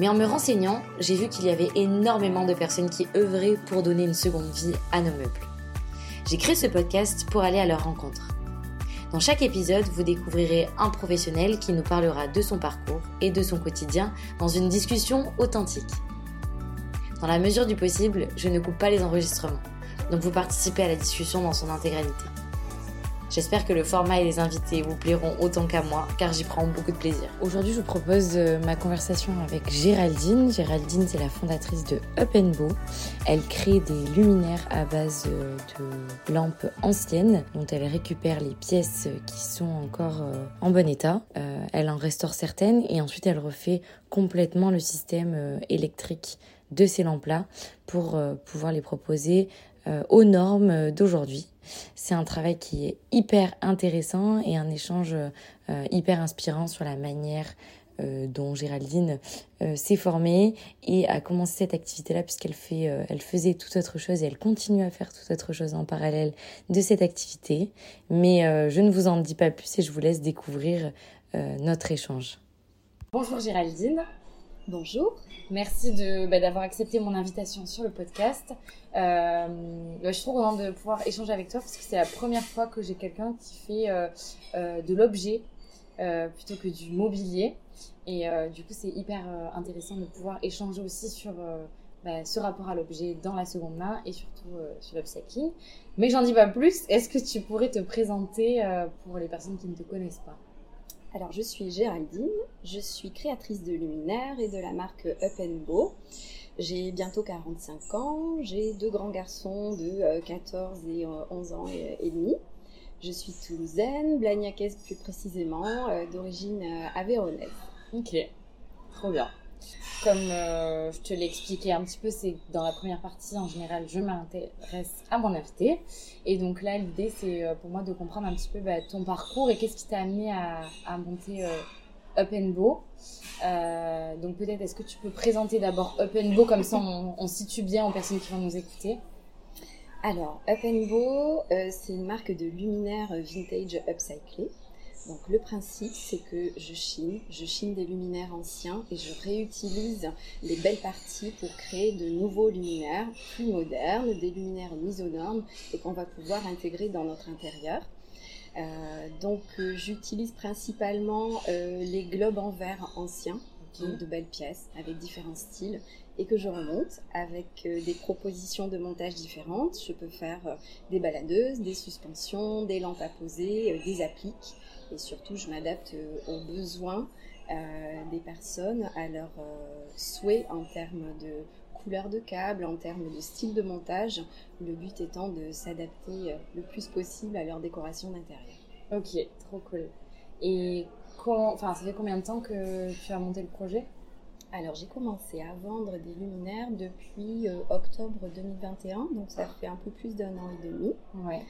Mais en me renseignant, j'ai vu qu'il y avait énormément de personnes qui œuvraient pour donner une seconde vie à nos meubles. J'ai créé ce podcast pour aller à leur rencontre. Dans chaque épisode, vous découvrirez un professionnel qui nous parlera de son parcours et de son quotidien dans une discussion authentique. Dans la mesure du possible, je ne coupe pas les enregistrements, donc vous participez à la discussion dans son intégralité. J'espère que le format et les invités vous plairont autant qu'à moi, car j'y prends beaucoup de plaisir. Aujourd'hui, je vous propose euh, ma conversation avec Géraldine. Géraldine, c'est la fondatrice de Up Bow. Elle crée des luminaires à base euh, de lampes anciennes, dont elle récupère les pièces qui sont encore euh, en bon état. Elle en restaure certaines et ensuite elle refait complètement le système électrique de ces lampes-là pour pouvoir les proposer aux normes d'aujourd'hui. C'est un travail qui est hyper intéressant et un échange euh, hyper inspirant sur la manière euh, dont Géraldine euh, s'est formée et a commencé cette activité-là puisqu'elle fait, elle faisait toute autre chose et elle continue à faire toute autre chose en parallèle de cette activité. Mais je ne vous en dis pas plus et je vous laisse découvrir notre échange. Bonjour Géraldine. Bonjour. Merci bah, d'avoir accepté mon invitation sur le podcast. Euh, bah, je suis trop contente de pouvoir échanger avec toi parce que c'est la première fois que j'ai quelqu'un qui fait euh, euh, de l'objet plutôt que du mobilier. Et du coup, c'est hyper intéressant de pouvoir échanger aussi sur bah, ce rapport à l'objet dans la seconde main et surtout sur l'upcycling. Mais j'en dis pas plus. Est-ce que tu pourrais te présenter pour les personnes qui ne te connaissent pas? Alors, je suis Géraldine, je suis créatrice de luminaires et de la marque Up Bow. J'ai bientôt 45 ans, j'ai deux grands garçons de 14 euh, et 11 euh, ans et, demi. Je suis toulousaine, blagnacaise plus précisément, euh, d'origine avéronaise. Ok, trop bien. Comme euh, je te l'ai expliqué un petit peu, c'est dans la première partie, en général, je m'intéresse à mon invité. Et donc là, l'idée, c'est euh, pour moi de comprendre un petit peu bah, ton parcours et qu'est-ce qui t'a amené à, monter euh, Up and Bow. donc peut-être, est-ce que tu peux présenter d'abord Up and Bow, comme ça on, situe bien aux personnes qui vont nous écouter alors, Up and Bow, c'est une marque de luminaires vintage upcyclés. Donc le principe, c'est que je chine, je chine des luminaires anciens et je réutilise les belles parties pour créer de nouveaux luminaires plus modernes, des luminaires mis aux normes et qu'on va pouvoir intégrer dans notre intérieur. Euh, donc euh, j'utilise principalement euh, les globes en verre anciens, de belles pièces avec différents styles et que je remonte avec des propositions de montage différentes. Je peux faire des baladeuses, des suspensions, des lampes à poser, des appliques et surtout je m'adapte euh, aux besoins euh, des personnes, à leurs euh, souhaits en termes de couleur de câble, en termes de style de montage, le but étant de s'adapter le plus possible à leur décoration d'intérieur. Ok, trop cool. Et ça fait combien de temps que tu as monté le projet? Alors j'ai commencé à vendre des luminaires depuis octobre 2021, donc ça fait un peu plus d'un an et demi. Ouais.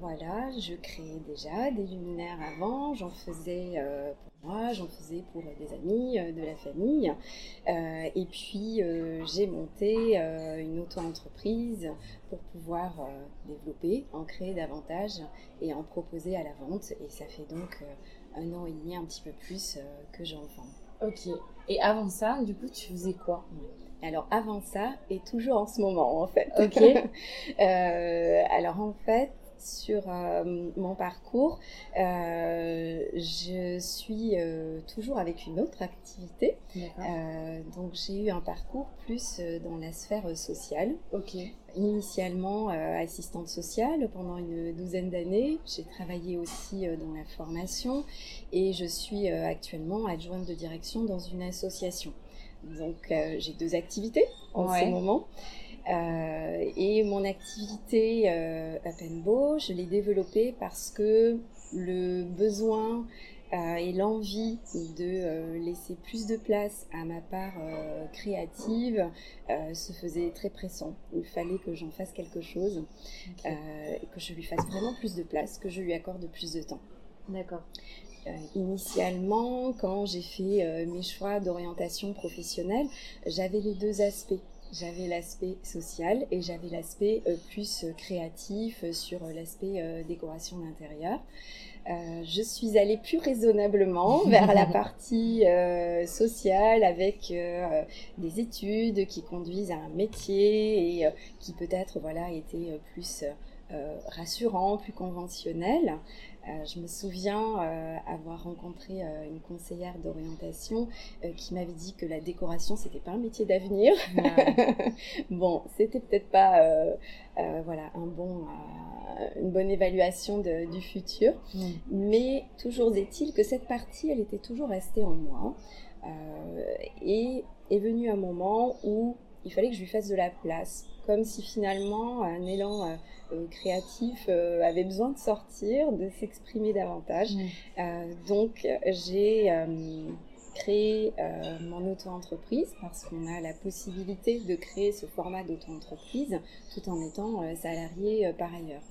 Voilà, je créais déjà des luminaires avant, j'en faisais euh, pour moi, j'en faisais pour des amis, euh, de la famille. Euh, et puis j'ai monté une auto-entreprise pour pouvoir développer, en créer davantage et en proposer à la vente. Et ça fait donc un an et demi, un petit peu plus que j'en vends. Ok. Et avant ça, du coup, tu faisais quoi? Alors avant ça et toujours en ce moment en fait. Ok. alors en fait, sur euh, mon parcours, euh, je suis euh, toujours avec une autre activité. donc j'ai eu un parcours plus dans la sphère sociale. Ok. Initialement assistante sociale pendant une douzaine d'années. J'ai travaillé aussi dans la formation et je suis actuellement adjointe de direction dans une association. Donc j'ai deux activités en ce moment. Euh, et mon activité euh, Up je l'ai développée parce que le besoin euh, et l'envie de laisser plus de place à ma part créative se faisait très pressant. Il fallait que j'en fasse quelque chose, que je lui fasse vraiment plus de place, que je lui accorde plus de temps. D'accord. initialement, quand j'ai fait mes choix d'orientation professionnelle, j'avais les deux aspects. J'avais l'aspect social et j'avais l'aspect euh, plus euh, créatif euh, sur l'aspect décoration d'intérieur. je suis allée plus raisonnablement vers la partie sociale avec des études qui conduisent à un métier et qui peut-être voilà était plus rassurant, plus conventionnel. Euh, je me souviens euh, avoir rencontré euh, une conseillère d'orientation qui m'avait dit que la décoration c'était pas un métier d'avenir. bon, c'était peut-être pas voilà un bon une bonne évaluation du futur, mais toujours est-il que cette partie elle était toujours restée en moi et est venu un moment où il fallait que je lui fasse de la place, comme si finalement un élan euh, créatif euh, avait besoin de sortir, de s'exprimer davantage. Euh, donc j'ai créé mon auto-entreprise parce qu'on a la possibilité de créer ce format d'auto-entreprise tout en étant salarié par ailleurs.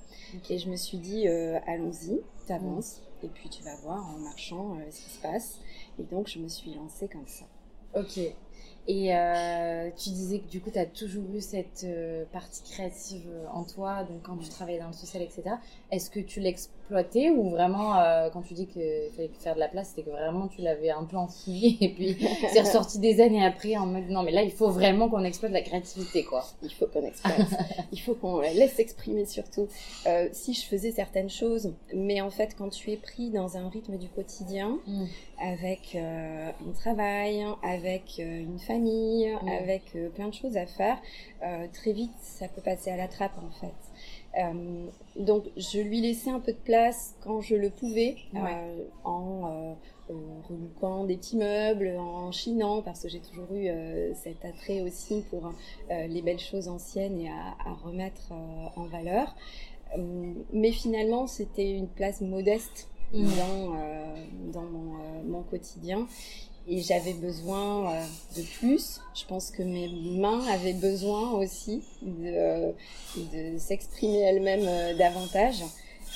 Et je me suis dit, allons-y, t'avances, et puis tu vas voir en marchant ce qui se passe. Et donc je me suis lancée comme ça. Ok. Et euh, tu disais que du coup, tu as toujours eu cette euh, partie créative euh, en toi, donc quand tu travaillais dans le social, etc. Est-ce que tu l'exploitais ou vraiment, euh, quand tu dis qu'il fallait faire de la place, c'était que vraiment tu l'avais un peu enfoui et puis c'est ressorti des années après en mode non, mais là, il faut vraiment qu'on exploite la créativité, quoi. Il faut qu'on exploite. il faut qu'on laisse s'exprimer surtout. si je faisais certaines choses, mais en fait, quand tu es pris dans un rythme du quotidien, mm. avec un travail, avec une famille, Mm. avec euh, plein de choses à faire, euh, très vite, ça peut passer à la trappe en fait. Euh, donc, je lui laissais un peu de place quand je le pouvais, en relouquant des petits meubles, en chinant, parce que j'ai toujours eu cet attrait aussi pour les belles choses anciennes et à, remettre en valeur. mais finalement, c'était une place modeste mm. dans, dans mon, mon, quotidien et j'avais besoin euh, de plus. Je pense que mes mains avaient besoin aussi de, de s'exprimer elles-mêmes euh, davantage.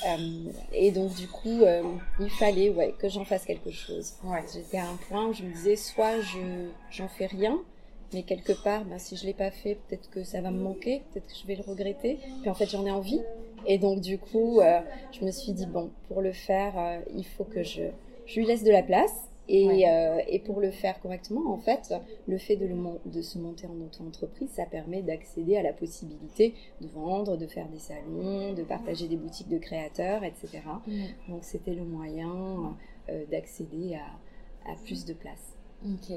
Euh, et donc du coup, il fallait ouais, que j'en fasse quelque chose. Ouais. J'étais à un point où je me disais, soit je j'en fais rien, mais quelque part, bah, si je l'ai pas fait, peut-être que ça va me manquer, peut-être que je vais le regretter. Puis en fait, j'en ai envie. Et donc du coup, je me suis dit bon, pour le faire, il faut que je je lui laisse de la place euh, et, pour le faire correctement, en fait, le fait de, de se monter en auto-entreprise, ça permet d'accéder à la possibilité de vendre, de faire des salons, de partager des boutiques de créateurs, etc. Donc c'était le moyen euh, d'accéder à, plus de place. Ok.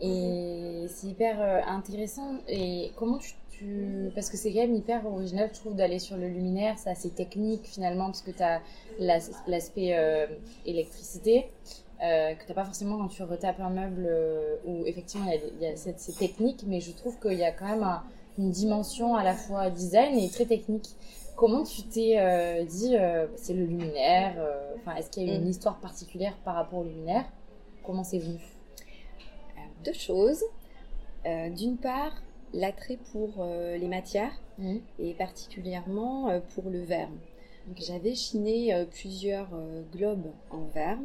Et c'est hyper euh, intéressant. Et comment tu, Parce que c'est quand même hyper original, je trouve, d'aller sur le luminaire. C'est assez technique finalement, parce que tu as l'aspect électricité euh, que tu n'as pas forcément quand tu retapes un meuble euh, où effectivement il y a, cette, ces techniques, mais je trouve qu'il y a quand même une dimension à la fois design et très technique. Comment tu t'es euh, dit, c'est le luminaire Enfin, Est-ce qu'il y a une mm. histoire particulière par rapport au luminaire? Comment c'est venu? Deux choses. D'une part, l'attrait pour les matières mm. et particulièrement pour le verre. J'avais chiné plusieurs globes en verre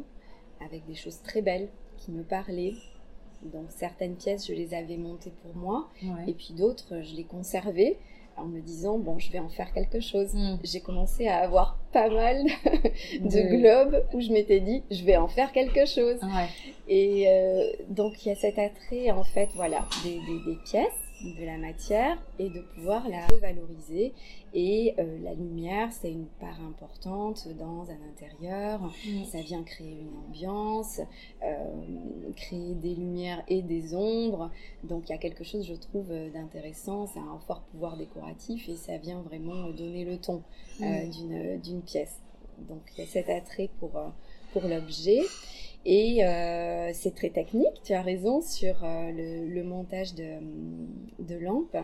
avec des choses très belles qui me parlaient. Donc certaines pièces, je les avais montées pour moi, et puis d'autres, je les conservais en me disant bon, je vais en faire quelque chose. Hmm. J'ai commencé à avoir pas mal de, globes où je m'étais dit je vais en faire quelque chose. Et euh, donc il y a cet attrait en fait, voilà, des, des pièces de la matière et de pouvoir la revaloriser. Et euh, la lumière, c'est une part importante dans un intérieur. Ça vient créer une ambiance, euh, créer des lumières et des ombres. Donc il y a quelque chose, je trouve, d'intéressant. Ça a un fort pouvoir décoratif et ça vient vraiment donner le ton euh, d'une pièce. Donc il y a cet attrait pour, pour l'objet. Et euh, c'est très technique, tu as raison, sur euh, le, montage de, de, lampes.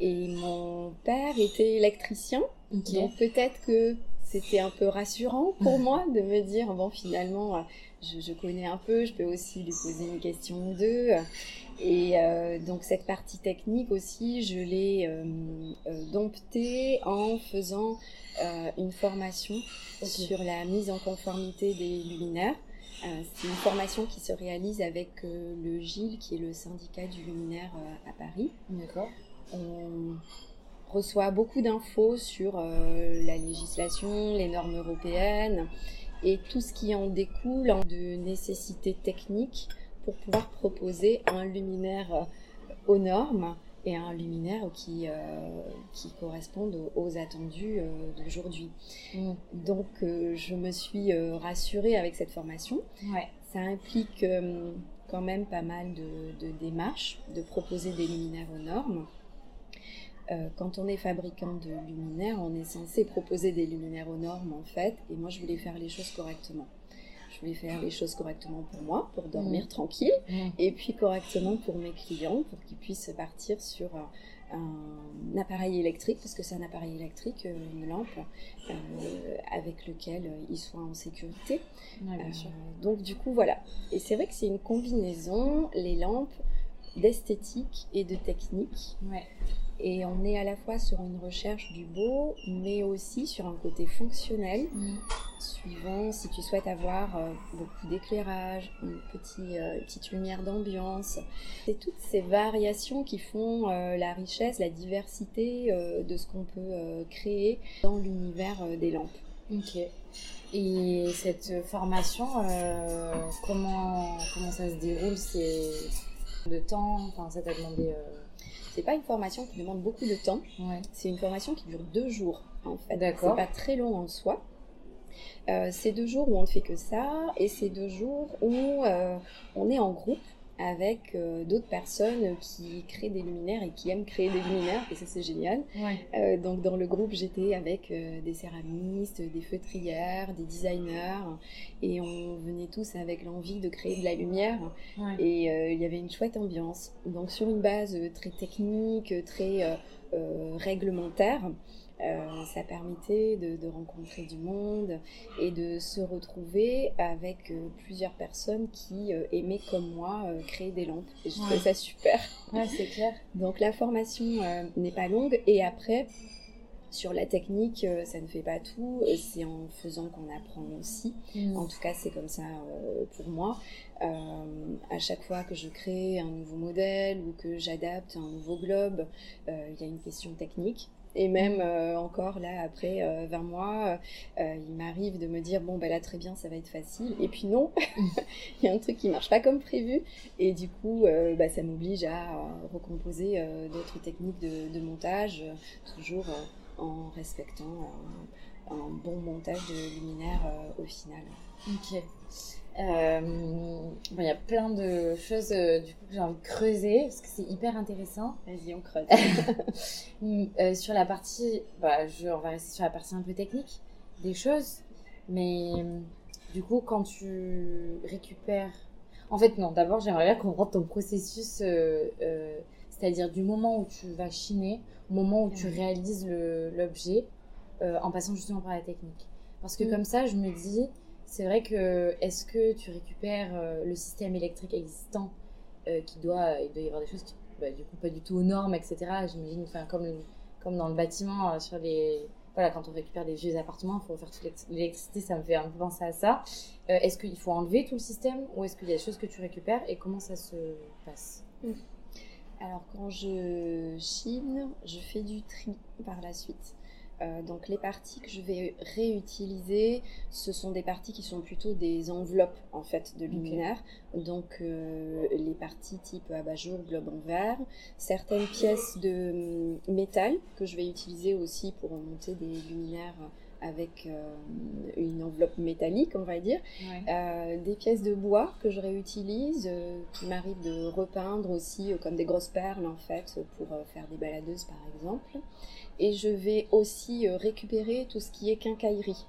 Et mon père était électricien, donc peut-être que c'était un peu rassurant pour moi de me dire, bon, finalement, je, connais un peu, je peux aussi lui poser une question ou deux. Et euh, donc cette partie technique aussi, je l'ai euh, euh, domptée en faisant une formation sur la mise en conformité des luminaires. C'est une formation qui se réalise avec le GIL, qui est le syndicat du luminaire à Paris. D'accord. On reçoit beaucoup d'infos sur la législation, les normes européennes et tout ce qui en découle de nécessités techniques pour pouvoir proposer un luminaire euh, aux normes et un luminaire qui, euh, qui correspondent aux, attendus euh, d'aujourd'hui. Mm. Donc je me suis rassurée avec cette formation. Ça implique quand même pas mal de, de, démarches, de proposer des luminaires aux normes. quand on est fabricant de luminaires, on est censé proposer des luminaires aux normes en fait, et moi je voulais faire les choses correctement je voulais faire les choses correctement pour moi, pour dormir mm. tranquille, mm. et puis correctement pour mes clients, pour qu'ils puissent partir sur un, appareil électrique, parce que c'est un appareil électrique, euh, une lampe, euh, avec lequel euh, ils soient en sécurité. donc du coup, voilà. Et c'est vrai que c'est une combinaison, les lampes, d'esthétique et de technique. Et on est à la fois sur une recherche du beau, mais aussi sur un côté fonctionnel, mm. suivant si tu souhaites avoir euh, beaucoup d'éclairage, une, euh, petite lumière d'ambiance. C'est toutes ces variations qui font euh, la richesse, la diversité de ce qu'on peut créer dans l'univers des lampes. Ok. Et cette formation, comment, comment ça se déroule? C'est de temps? Enfin, ça t'a demandé c'est pas une formation qui demande beaucoup de temps. C'est une formation qui dure deux jours, en fait. D'accord. C'est pas très long en soi. Euh, c'est deux jours où on ne fait que ça, et c'est deux jours où euh, on est en groupe avec euh, d'autres personnes qui créent des luminaires et qui aiment créer des luminaires, et ça c'est génial. Euh, donc dans le groupe, j'étais avec euh, des céramistes, des feutrières, des designers, et on venait tous avec l'envie de créer de la lumière, et il y avait une chouette ambiance. Donc sur une base très technique, très réglementaire, euh, ça permettait de, rencontrer du monde et de se retrouver avec euh, plusieurs personnes qui euh, aimaient comme moi créer des lampes. Et je trouvais ça super. Ouais, c'est clair. Donc la formation n'est pas longue et après, sur la technique, ça ne fait pas tout. C'est en faisant qu'on apprend aussi. Mm. En tout cas, c'est comme ça pour moi. à chaque fois que je crée un nouveau modèle ou que j'adapte un nouveau globe, il y a une question technique. Et même euh, encore là, après 20 euh, mois, euh, il m'arrive de me dire bon, ben là, très bien, ça va être facile. Et puis non, il y a un truc qui marche pas comme prévu. Et du coup, bah, ça m'oblige à recomposer d'autres techniques de, montage, toujours en respectant un bon montage de luminaire au final. Ok. Euh, il y a plein de choses euh, du coup que j'ai envie de creuser parce que c'est hyper intéressant. Vas-y, on creuse. Euh, sur la partie, bah, je, on va rester sur la partie un peu technique des choses, mais du coup, quand tu récupères. En fait, non, d'abord, j'aimerais bien qu'on rentre ton processus, c'est-à-dire du moment où tu vas chiner, au moment où tu réalises l'objet, en passant justement par la technique. Parce que mm. comme ça, je me dis c'est vrai que est-ce que tu récupères euh, le système électrique existant euh, qui doit, il doit y avoir des choses qui, bah, du coup, pas du tout aux normes, etc. J'imagine, comme, comme dans le bâtiment, euh, sur les, voilà, quand on récupère des vieux appartements, il faut faire toute l'électricité, ça me fait un peu penser à ça. est-ce qu'il faut enlever tout le système ou est-ce qu'il y a des choses que tu récupères et comment ça se passe? Mmh. Alors, quand je chine, je fais du tri par la suite. Euh, donc les parties que je vais réutiliser, ce sont des parties qui sont plutôt des enveloppes en fait de luminaires. Donc euh, les parties type abat-jour, globe en verre, certaines pièces de hum, métal que je vais utiliser aussi pour monter des luminaires avec euh, une enveloppe métallique, on va dire. des pièces de bois que je réutilise, qui m'arrive de repeindre aussi comme des grosses perles en fait pour faire des baladeuses par exemple. Et je vais aussi euh, récupérer tout ce qui est quincaillerie.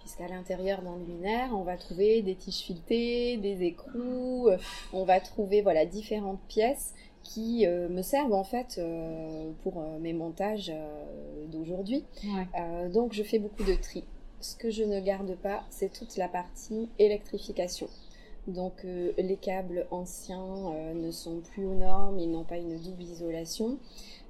Puisqu'à l'intérieur d'un luminaire, on va trouver des tiges filetées, des écrous, euh, on va trouver voilà, différentes pièces qui euh, me servent en fait pour mes montages d'aujourd'hui. donc je fais beaucoup de tri. ce que je ne garde pas, c'est toute la partie électrification. Donc les câbles anciens ne sont plus aux normes, ils n'ont pas une double isolation.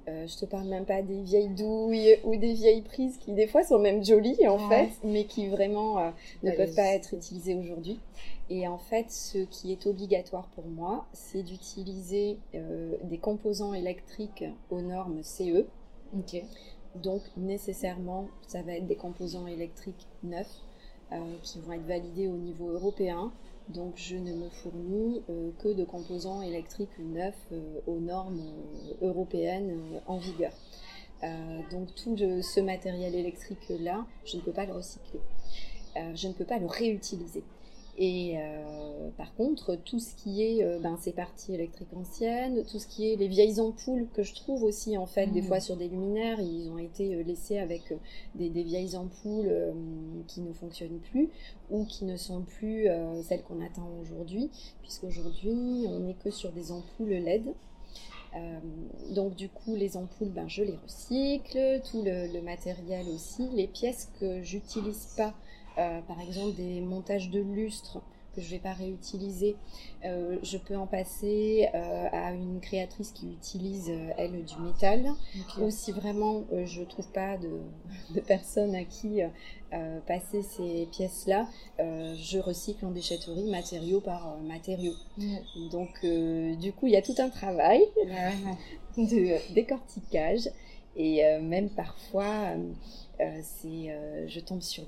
Euh, je te parle même pas des vieilles douilles ou des vieilles prises qui des fois sont même jolies en fait, mais qui vraiment euh, ne peuvent pas être utilisées aujourd'hui. Et en fait, ce qui est obligatoire pour moi, c'est d'utiliser euh, des composants électriques aux normes CE. Donc nécessairement, ça va être des composants électriques neufs qui vont être validés au niveau européen donc je ne me fournis euh, que de composants électriques neufs euh, aux normes euh, européennes en vigueur. donc tout ce matériel électrique-là, je ne peux pas le recycler. je ne peux pas le réutiliser. Et euh, par contre, tout ce qui est euh, ben, ces parties électriques anciennes, tout ce qui est les vieilles ampoules que je trouve aussi en fait des mmh. fois sur des luminaires, ils ont été euh, laissés avec des, vieilles ampoules qui ne fonctionnent plus ou qui ne sont plus celles qu'on attend aujourd'hui, puisqu'aujourd'hui on n'est que sur des ampoules LED. donc du coup les ampoules, ben, je les recycle, tout le, le matériel aussi, les pièces que j'utilise pas euh, par exemple des montages de lustres que je ne vais pas réutiliser. Euh, je peux en passer euh, à une créatrice qui utilise, elle, du métal. Ou si vraiment je ne trouve pas de, de personne à qui passer ces pièces-là, je recycle en déchetterie matériau par matériau. Donc, du coup, il y a tout un travail de décortiquage. Et même parfois, euh, c'est, euh, je tombe sur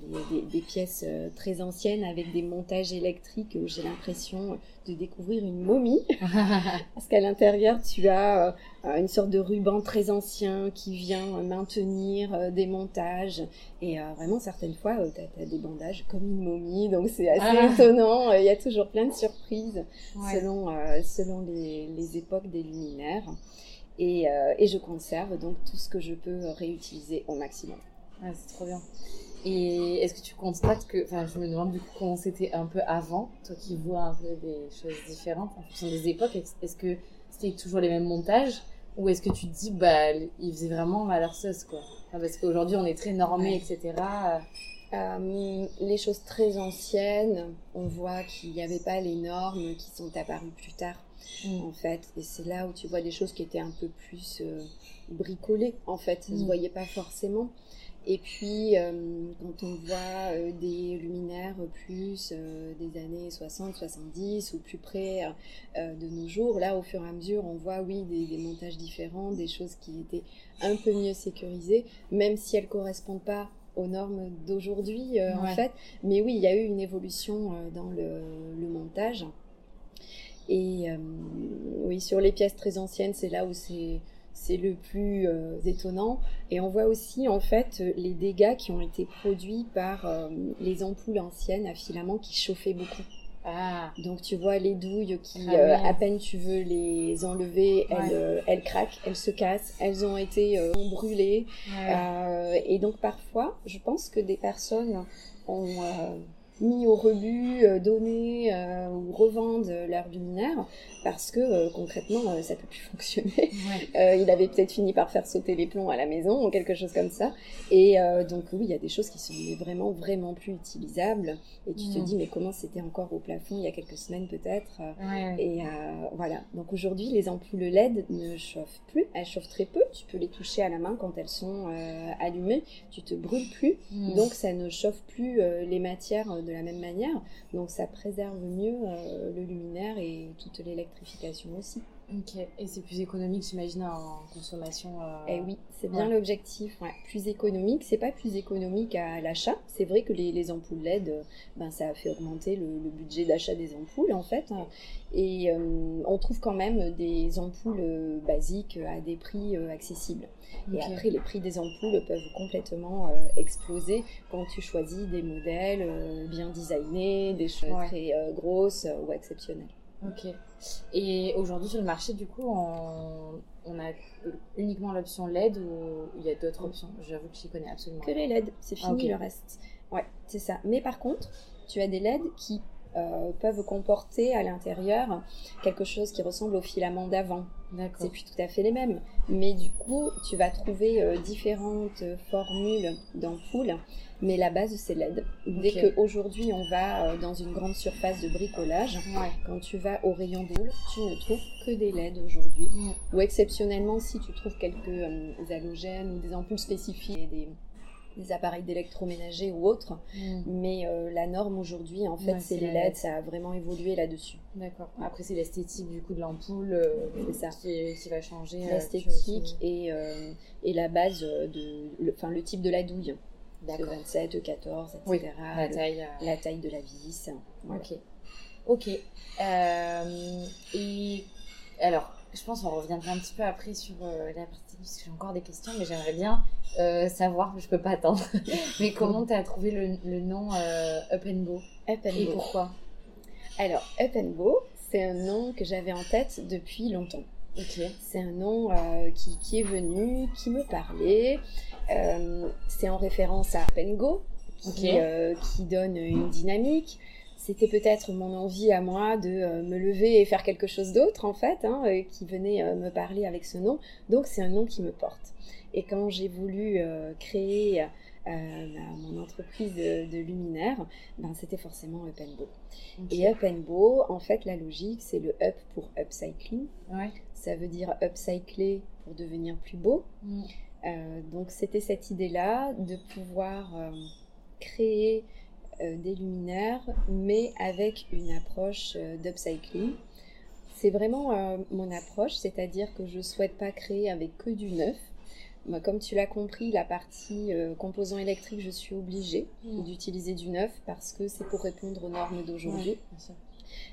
des, pièces euh, très anciennes avec des montages électriques où j'ai l'impression de découvrir une momie. Parce qu'à l'intérieur, tu as une sorte de ruban très ancien qui vient maintenir des montages. Et vraiment, certaines fois, tu as, des bandages comme une momie. Donc, c'est assez ah. étonnant. Il y a toujours plein de surprises selon, selon les, époques des luminaires. Et, et je conserve donc tout ce que je peux réutiliser au maximum c'est trop bien. Et est-ce que tu constates que, enfin, je me demande du coup comment c'était un peu avant, toi qui vois un peu des choses différentes en fonction des époques. Est-ce que c'était toujours les mêmes montages ou est-ce que tu te dis, bah, ils faisaient vraiment à leur sauce, quoi Parce qu'aujourd'hui, on est très normé, etc. Euh, les choses très anciennes, on voit qu'il n'y avait pas les normes qui sont apparues plus tard, en fait. Et c'est là où tu vois des choses qui étaient un peu plus euh, bricolées, en fait. Ça ne se mm. voyait pas forcément. Et puis, euh, quand on voit euh, des luminaires plus euh, des années 60, 70 ou plus près de nos jours, là, au fur et à mesure, on voit, oui, des, montages différents, des choses qui étaient un peu mieux sécurisées, même si elles correspondent pas aux normes d'aujourd'hui, en fait. Mais oui, il y a eu une évolution dans le, le, montage. Et oui, sur les pièces très anciennes, c'est là où c'est c'est le plus euh, étonnant. Et on voit aussi en fait les dégâts qui ont été produits par euh, les ampoules anciennes à filaments qui chauffaient beaucoup. Ah. Donc tu vois les douilles qui, ah euh, à peine tu veux les enlever, elles, elles, craquent, elles se cassent, elles ont été brûlées. et donc parfois, je pense que des personnes ont mis au rebut, euh, donner euh, ou revendre leur luminaire parce que euh, concrètement ça peut plus fonctionner. il avait peut-être fini par faire sauter les plombs à la maison ou quelque chose comme ça. Et donc oui, il y a des choses qui sont vraiment vraiment plus utilisables. Et tu te dis mais comment c'était encore au plafond il y a quelques semaines peut-être. Et voilà. Donc aujourd'hui les ampoules LED ne chauffent plus, elles chauffent très peu. Tu peux les toucher à la main quand elles sont allumées. Tu te brûles plus, mm. donc ça ne chauffe plus les matières de la même manière. Donc ça préserve mieux euh, le luminaire et toute l'électrification aussi. Ok, et c'est plus économique, j'imagine, en consommation. Euh... Eh oui, c'est bien l'objectif. Ouais. Plus économique, c'est pas plus économique à l'achat. C'est vrai que les, ampoules LED, euh, ben, ça a fait augmenter le, budget d'achat des ampoules en fait. Et euh, on trouve quand même des ampoules basiques à des prix accessibles. Et après, les prix des ampoules peuvent complètement exploser quand tu choisis des modèles bien designés, des choses très grosses ou exceptionnelles. Ok. Et aujourd'hui sur le marché, du coup, on, on a uniquement l'option LED ou il y a d'autres options? J'avoue que je n'y connais absolument Que les LED, c'est fini le reste. Ouais, c'est ça. Mais par contre, tu as des LED qui peuvent comporter à l'intérieur quelque chose qui ressemble au filament d'avant. C'est plus tout à fait les mêmes. Mais du coup, tu vas trouver différentes formules d'ampoules mais la base c'est LED. Dès qu'aujourd'hui on va euh, dans une grande surface de bricolage, quand tu vas au rayon des tu ne trouves que des LED aujourd'hui. Ou exceptionnellement, si tu trouves quelques euh, halogènes ou des ampoules spécifiques, des, des appareils d'électroménager ou autres. Mm. Mais euh, la norme aujourd'hui, en fait, c'est les LED. Ça a vraiment évolué là-dessus. D'accord. Après, c'est l'esthétique du coup de l'ampoule ça. Qui, qui, va changer. L'esthétique et, et la base, de, enfin le type de la douille de 27, 14, etc. la, taille, euh, la taille de la vis. Ok. Ok. Euh, et alors, je pense qu'on reviendra un petit peu après sur euh, la partie, parce que j'ai encore des questions, mais j'aimerais bien savoir, mais je peux pas attendre. mais comment tu as trouvé le, nom Up and Go Up and Et pourquoi? Alors, Up and Go, c'est un nom que j'avais en tête depuis longtemps. C'est un nom qui, qui, est venu, qui me parlait. Euh, c'est en référence à Pengo, qui, euh, qui donne une dynamique c'était peut-être mon envie à moi de euh, me lever et faire quelque chose d'autre en fait, hein, qui venait me parler avec ce nom. Donc c'est un nom qui me porte. Et quand j'ai voulu créer mon entreprise de, luminaire, ben, c'était forcément Up and. Et Up and en fait, la logique, c'est le up pour upcycling. Ça veut dire upcycler pour devenir plus beau. Mm. Euh, donc c'était cette idée-là de pouvoir euh, créer euh, des luminaires, mais avec une approche d'upcycling. C'est vraiment mon approche, c'est-à-dire que je ne souhaite pas créer avec que du neuf. comme tu l'as compris, la partie composants électriques, je suis obligée mmh. d'utiliser du neuf parce que c'est pour répondre aux normes d'aujourd'hui.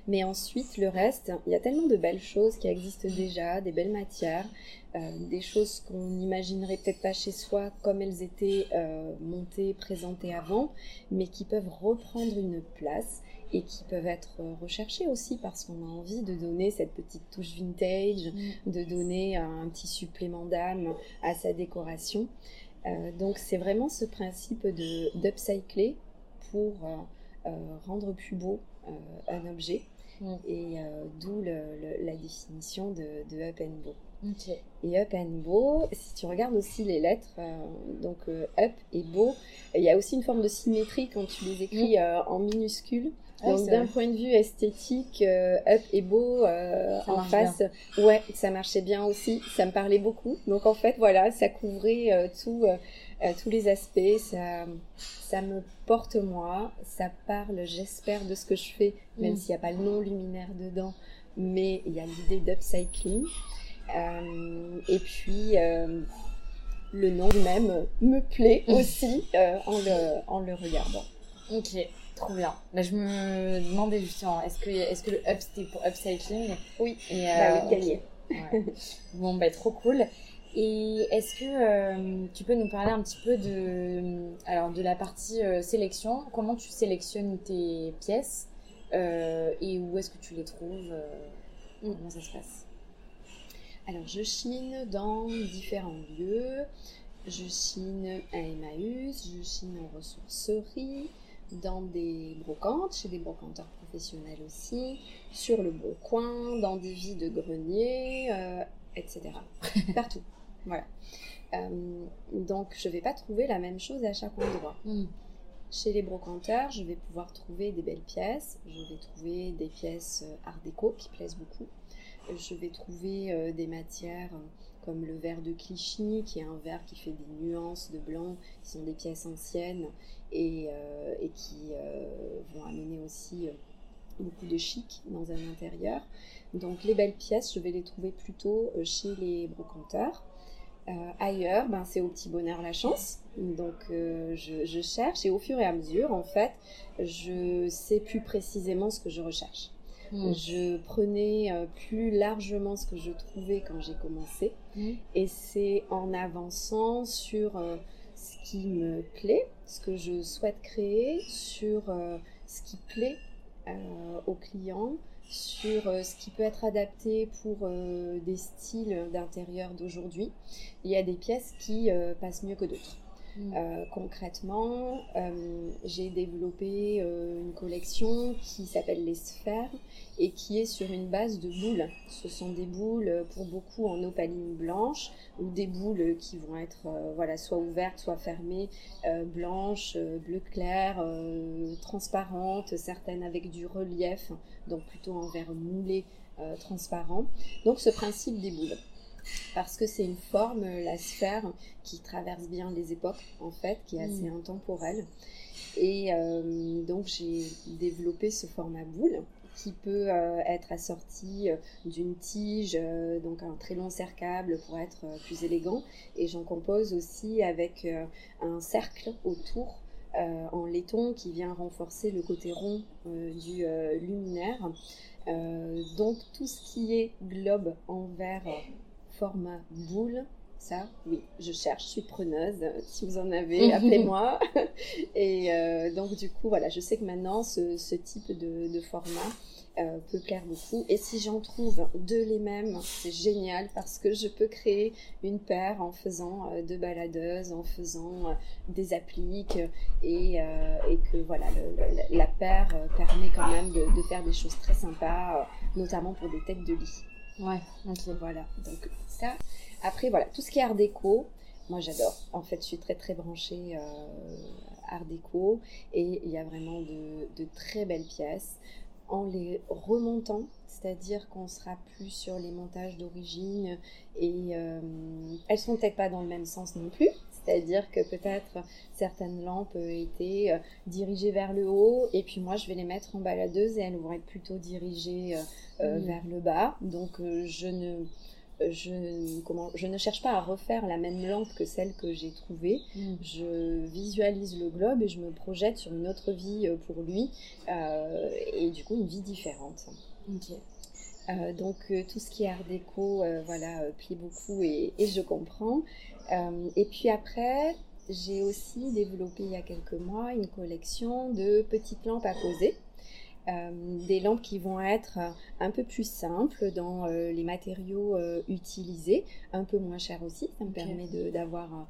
Mais ensuite, le reste, il y a tellement de belles choses qui existent déjà, des belles matières, euh, des choses qu'on n'imaginerait peut-être pas chez soi comme elles étaient euh, montées, présentées avant, mais qui peuvent reprendre une place et qui peuvent être recherchées aussi parce qu'on a envie de donner cette petite touche vintage, mm. de donner un petit supplément d'âme à sa décoration. Euh, donc c'est vraiment ce principe de d'upcycler pour rendre plus beau un objet mm. et d'où la définition de, de Up and Go. Et up and beau, si tu regardes aussi les lettres, euh, donc euh, up et beau, il y a aussi une forme de symétrie quand tu les écris mm. euh, en minuscules. Ah donc d'un point de vue esthétique, up et beau en face, ouais, ça marchait bien aussi. Ça me parlait beaucoup. Donc en fait, voilà, ça couvrait tout, tous les aspects. Ça, ça me porte moi. Ça parle, j'espère, de ce que je fais, même mm. s'il n'y a pas le nom luminaire dedans. Mais il y a l'idée d'upcycling. Euh, et puis, euh, le nom lui-même me plaît aussi euh, en, le, en le regardant. Ok, trop bien. Là, je me demandais justement, est-ce que, est que le up c'était pour upcycling? Oui, et, bah oui, gagné. bon, bah trop cool. Et est-ce que tu peux nous parler un petit peu de, alors, de la partie sélection? Comment tu sélectionnes tes pièces et où est-ce que tu les trouves Comment ça se passe? Alors, je chine dans différents lieux. Je chine à Emmaüs, je chine en ressourcerie, dans des brocantes, chez des brocanteurs professionnels aussi, sur le bon coin, dans des vies de grenier, euh, etc. Partout. Voilà. Euh, donc, je ne vais pas trouver la même chose à chaque endroit. Hmm. Chez les brocanteurs, je vais pouvoir trouver des belles pièces. Je vais trouver des pièces euh, art déco qui plaisent beaucoup je vais trouver euh, des matières comme le verre de Clichy, qui est un verre qui fait des nuances de blanc, qui sont des pièces anciennes et, euh, qui vont amener aussi beaucoup de chic dans un intérieur. Donc les belles pièces, je vais les trouver plutôt chez les brocanteurs. Ailleurs, ben, c'est au petit bonheur la chance. Donc je, je, cherche et au fur et à mesure, en fait, je sais plus précisément ce que je recherche. Mm. Je prenais euh, plus largement ce que je trouvais quand j'ai commencé. Mm. Et c'est en avançant sur euh, ce qui me plaît, ce que je souhaite créer, sur euh, ce qui plaît aux clients, sur ce qui peut être adapté pour des styles d'intérieur d'aujourd'hui. Il y a des pièces qui passent mieux que d'autres. Mm. Euh, concrètement, euh, j'ai développé euh, une collection qui s'appelle les sphères et qui est sur une base de boules. Ce sont des boules pour beaucoup en opaline blanche ou des boules qui vont être voilà, soit ouvertes, soit fermées, blanches, bleu clair, transparentes, certaines avec du relief, donc plutôt en verre moulé transparent. Donc ce principe des boules parce que c'est une forme, la sphère, qui traverse bien les époques, en fait, qui est assez mm. intemporelle. Et euh, donc j'ai développé ce format boule qui peut euh, être assorti euh, d'une tige, donc un très long cercable pour être plus élégant. Et j'en compose aussi avec un cercle autour en laiton qui vient renforcer le côté rond du luminaire. donc tout ce qui est globe en verre format boule, ça, oui, je cherche, je suis preneuse. Si vous en avez, appelez-moi. Et euh, donc, du coup, voilà, je sais que maintenant, ce, type de, format euh, peut plaire beaucoup. Et si j'en trouve deux les mêmes, c'est génial parce que je peux créer une paire en faisant euh, deux baladeuses, en faisant des appliques et, que voilà, la paire permet quand même de, de, faire des choses très sympas, notamment pour des têtes de lit. Ouais. Voilà, donc ça. Après, voilà, tout ce qui est art déco, moi j'adore. En fait, je suis très très branchée euh, art déco et il y a vraiment de, très belles pièces. En les remontant, c'est-à-dire qu'on sera plus sur les montages d'origine et euh, elles sont peut-être pas dans le même sens non plus. C'est-à-dire que peut-être certaines lampes étaient euh, dirigées vers le haut et puis moi je vais les mettre en baladeuse et elles vont être plutôt dirigées euh, mmh. vers le bas. Donc je ne je, comment, je ne cherche pas à refaire la même lampe que celle que j'ai trouvée. Mm. Je visualise le globe et je me projette sur une autre vie euh, pour lui euh, et du coup une vie différente. Euh, donc tout ce qui est art déco, voilà, plaît beaucoup et, et je comprends. et puis après, j'ai aussi développé il y a quelques mois une collection de petites lampes à poser. Euh, des lampes qui vont être euh, un peu plus simples dans euh, les matériaux utilisés, un peu moins chers aussi. Ça me permet d'avoir un,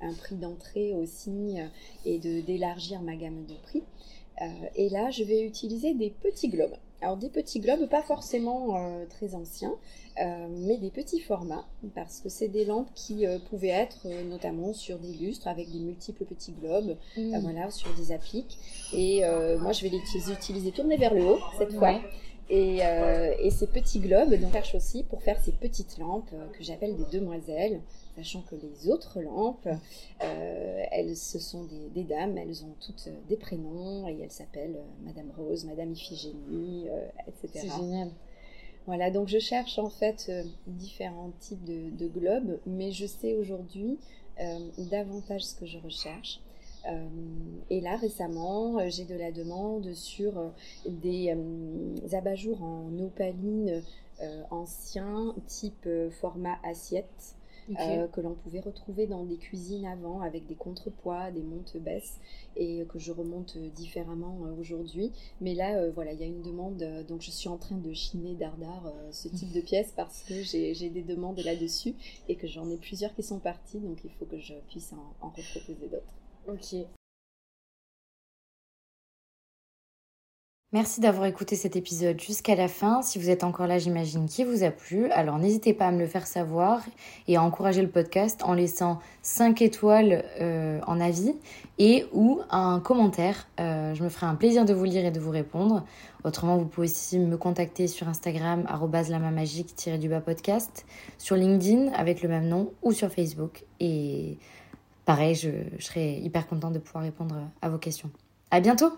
un, prix d'entrée aussi et d'élargir ma gamme de prix. et là, je vais utiliser des petits globes. Alors des petits globes, pas forcément euh, très anciens, euh, mais des petits formats, parce que c'est des lampes qui euh, pouvaient être notamment sur des lustres avec des multiples petits globes, mm. voilà, sur des appliques. Et moi, je vais les utiliser tourner vers le haut cette fois. Et, et, ces petits globes, donc, cherche aussi pour faire ces petites lampes que j'appelle des demoiselles sachant que les autres lampes, euh, elles, ce sont des, dames, elles ont toutes des prénoms et elles s'appellent euh, Madame Rose, Madame Iphigénie, euh, etc. C'est génial. Voilà, donc je cherche en fait différents types de, globes, mais je sais aujourd'hui davantage ce que je recherche. Et là, récemment, j'ai de la demande sur des abat-jours en opaline anciens, type format assiette. Euh, que l'on pouvait retrouver dans des cuisines avant avec des contrepoids, des montes-baisses et que je remonte différemment euh, aujourd'hui. Mais là, euh, voilà, il y a une demande, donc je suis en train de chiner dardard ce type de pièces parce que j'ai des demandes là-dessus et que j'en ai plusieurs qui sont parties, donc il faut que je puisse en, en reproposer d'autres. Merci d'avoir écouté cet épisode jusqu'à la fin. Si vous êtes encore là, j'imagine qu'il vous a plu. Alors n'hésitez pas à me le faire savoir et à encourager le podcast en laissant 5 étoiles euh, en avis et ou un commentaire. Euh, je me ferai un plaisir de vous lire et de vous répondre. Autrement, vous pouvez aussi me contacter sur Instagram lamamagique-du-bas podcast, sur LinkedIn avec le même nom ou sur Facebook. Et pareil, je, je serai hyper contente de pouvoir répondre à vos questions. À bientôt!